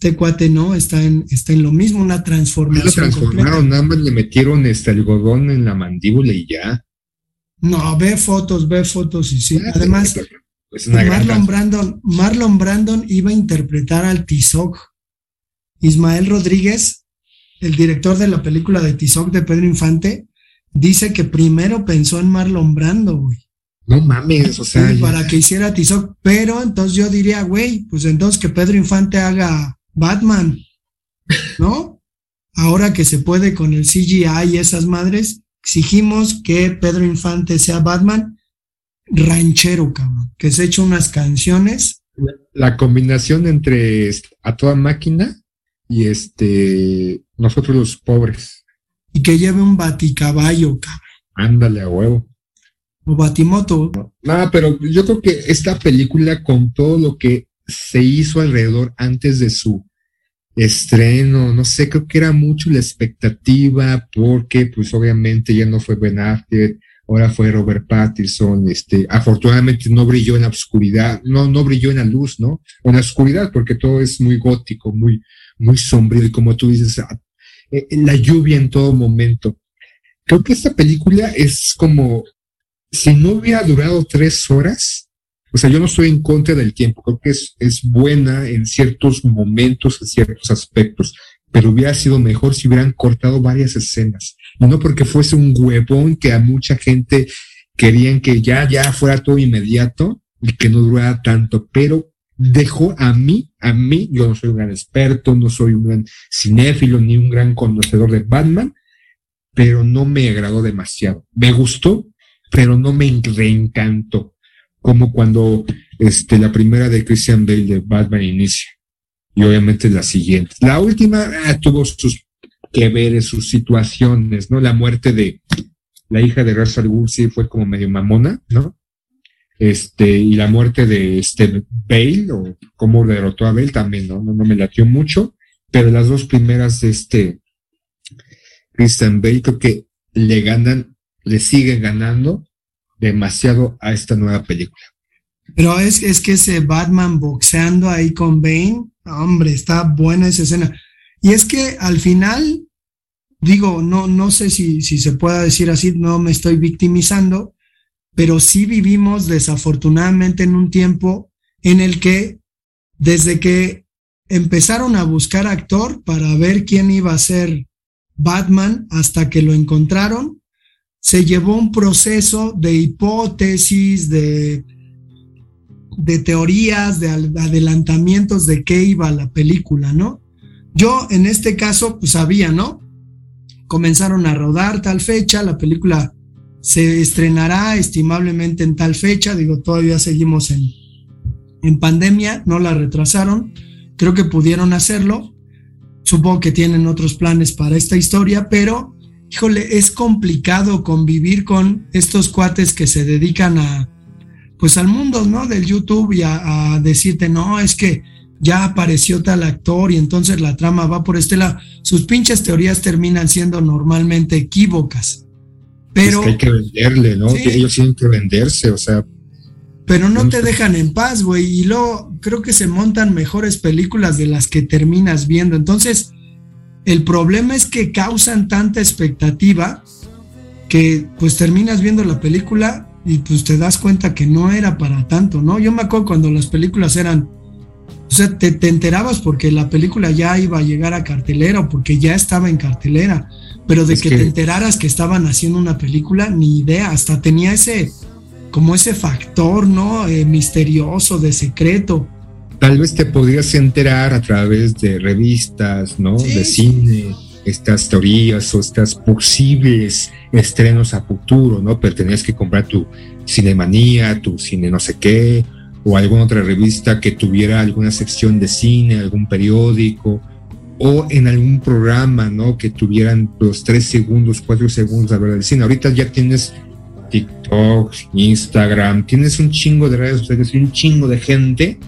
este cuate no, está en, está en lo mismo, una transformación. Lo transformaron, nada más le metieron este algodón en la mandíbula y ya. No, ve fotos, ve fotos y sí. Además, Marlon Brandon, Marlon Brandon iba a interpretar al Tizoc. Ismael Rodríguez, el director de la película de Tizoc de Pedro Infante, dice que primero pensó en Marlon Brando, güey. No mames, o sea. para que hiciera Tizoc, pero entonces yo diría, güey, pues entonces que Pedro Infante haga Batman, ¿no? Ahora que se puede con el CGI y esas madres, exigimos que Pedro Infante sea Batman ranchero, cabrón, que se eche unas canciones. La combinación entre a toda máquina y este nosotros los pobres y que lleve un baticaballo, cabrón. Ándale a huevo. O batimoto. No, pero yo creo que esta película con todo lo que se hizo alrededor antes de su estreno, no sé, creo que era mucho la expectativa porque pues obviamente ya no fue Ben Affleck, ahora fue Robert Pattinson, este, afortunadamente no brilló en la oscuridad, no, no brilló en la luz, ¿no? En la oscuridad porque todo es muy gótico, muy, muy sombrío y como tú dices, eh, la lluvia en todo momento. Creo que esta película es como si no hubiera durado tres horas. O sea, yo no estoy en contra del tiempo. Creo que es, es buena en ciertos momentos, en ciertos aspectos, pero hubiera sido mejor si hubieran cortado varias escenas. no porque fuese un huevón que a mucha gente querían que ya, ya fuera todo inmediato y que no durara tanto, pero dejó a mí, a mí, yo no soy un gran experto, no soy un gran cinéfilo ni un gran conocedor de Batman, pero no me agradó demasiado. Me gustó, pero no me reencantó, como cuando este, la primera de Christian Bale de Batman inicia, y obviamente la siguiente. La última ah, tuvo sus que ver sus situaciones, ¿no? La muerte de la hija de Russell Wood fue como medio mamona, ¿no? este, y la muerte de este Bale, o cómo derrotó a Bale también, ¿no? No, me latió mucho, pero las dos primeras de este Christian Bale creo que le ganan, le siguen ganando demasiado a esta nueva película. Pero es, es que ese Batman boxeando ahí con Bane, hombre, está buena esa escena. Y es que al final, digo, no, no sé si, si se pueda decir así, no me estoy victimizando, pero sí vivimos desafortunadamente en un tiempo en el que desde que empezaron a buscar actor para ver quién iba a ser Batman hasta que lo encontraron, se llevó un proceso de hipótesis, de, de teorías, de adelantamientos de qué iba la película, ¿no? Yo en este caso pues sabía, ¿no? comenzaron a rodar tal fecha, la película se estrenará estimablemente en tal fecha, digo, todavía seguimos en, en pandemia, no la retrasaron, creo que pudieron hacerlo, supongo que tienen otros planes para esta historia, pero, híjole, es complicado convivir con estos cuates que se dedican a, pues al mundo, ¿no? Del YouTube y a, decirte, no, es que ya apareció tal actor y entonces la trama va por este lado. Sus pinches teorías terminan siendo normalmente equívocas. Pero. hay que venderle, ¿no? Ellos tienen que venderse, o sea. Pero no te dejan en paz, güey. Y luego creo que se montan mejores películas de las que terminas viendo. Entonces, el problema es que causan tanta expectativa que pues terminas viendo la película y pues te das cuenta que no era para tanto, ¿no? Yo me acuerdo cuando las películas eran, o sea, te, enterabas porque la película ya iba a llegar a cartelera o porque ya estaba en cartelera, pero de que, te enteraras que estaban haciendo una película, ni idea, hasta tenía ese, como ese factor, ¿no? Eh, misterioso, de secreto. Tal vez te podrías enterar a través de revistas, ¿no? de cine estas teorías o estas posibles estrenos a futuro, ¿no? Pero tenías que comprar tu Cinemanía, tu Cine no sé qué, o alguna otra revista que tuviera alguna sección de cine, algún periódico, o en algún programa, ¿no? Que tuvieran los tres segundos, cuatro segundos a ver el cine. Ahorita ya tienes TikTok, Instagram, tienes un chingo de redes sociales y un chingo de gente,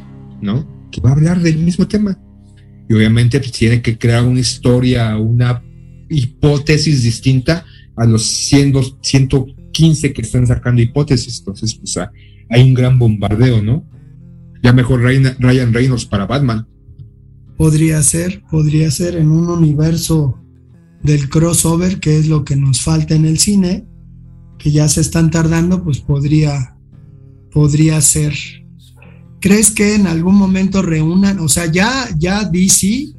¿no? Que va a hablar del mismo tema y obviamente pues, tiene que crear una historia, una hipótesis distinta a los 100, 115 que están sacando hipótesis. Entonces, pues hay un gran bombardeo, ¿no? Ya mejor Ryan Reynolds para Batman. Podría ser, podría ser en un universo del crossover, que es lo que nos falta en el cine, que ya se están tardando, pues podría, podría ser ¿Crees que en algún momento reúnan? O sea, ya, ya DC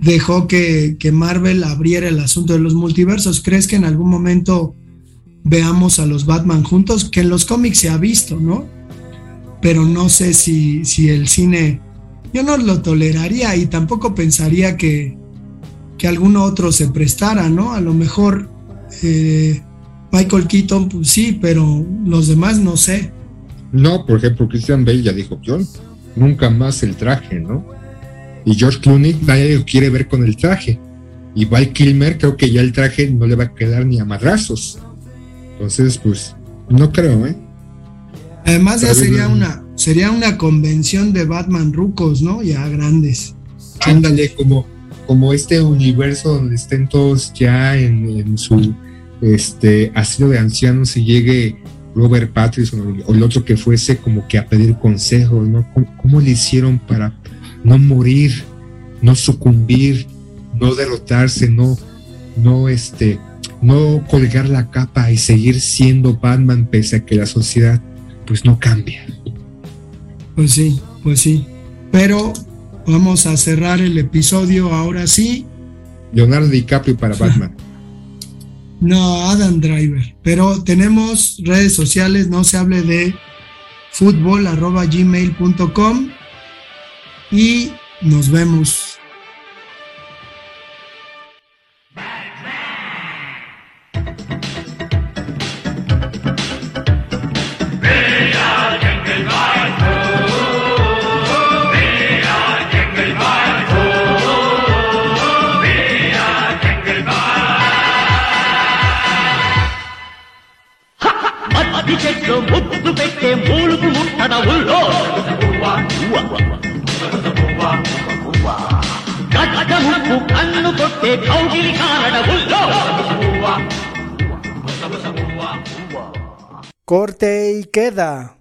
dejó que, Marvel abriera el asunto de los multiversos. ¿Crees que en algún momento veamos a los Batman juntos? Que en los cómics se ha visto, ¿no? Pero no sé si, si el cine. Yo no lo toleraría y tampoco pensaría que, que alguno otro se prestara, ¿no? A lo mejor eh, Michael Keaton, pues sí, pero los demás no sé. No, por ejemplo, Christian Bale ya dijo, yo nunca más el traje, ¿no? Y George Clooney nadie lo quiere ver con el traje. Y Val Kilmer creo que ya el traje no le va a quedar ni a madrazos. Entonces, pues, no creo, ¿eh? Además ya sería una, sería una convención de Batman rucos, ¿no? Ya grandes. Ándale, como, como este universo donde estén todos ya en, en su este asilo de ancianos y llegue Robert Pattinson o el otro que fuese como que a pedir consejos, ¿no? ¿Cómo, le hicieron para no morir, no sucumbir, no derrotarse, no, no, este, no colgar la capa y seguir siendo Batman pese a que la sociedad pues no cambia? Pues sí, pues sí. Pero vamos a cerrar el episodio ahora sí. Leonardo DiCaprio para Batman. No, Adam Driver. Pero tenemos redes sociales, no se hable de fútbol arroba gmail.com y nos vemos. Corte y queda.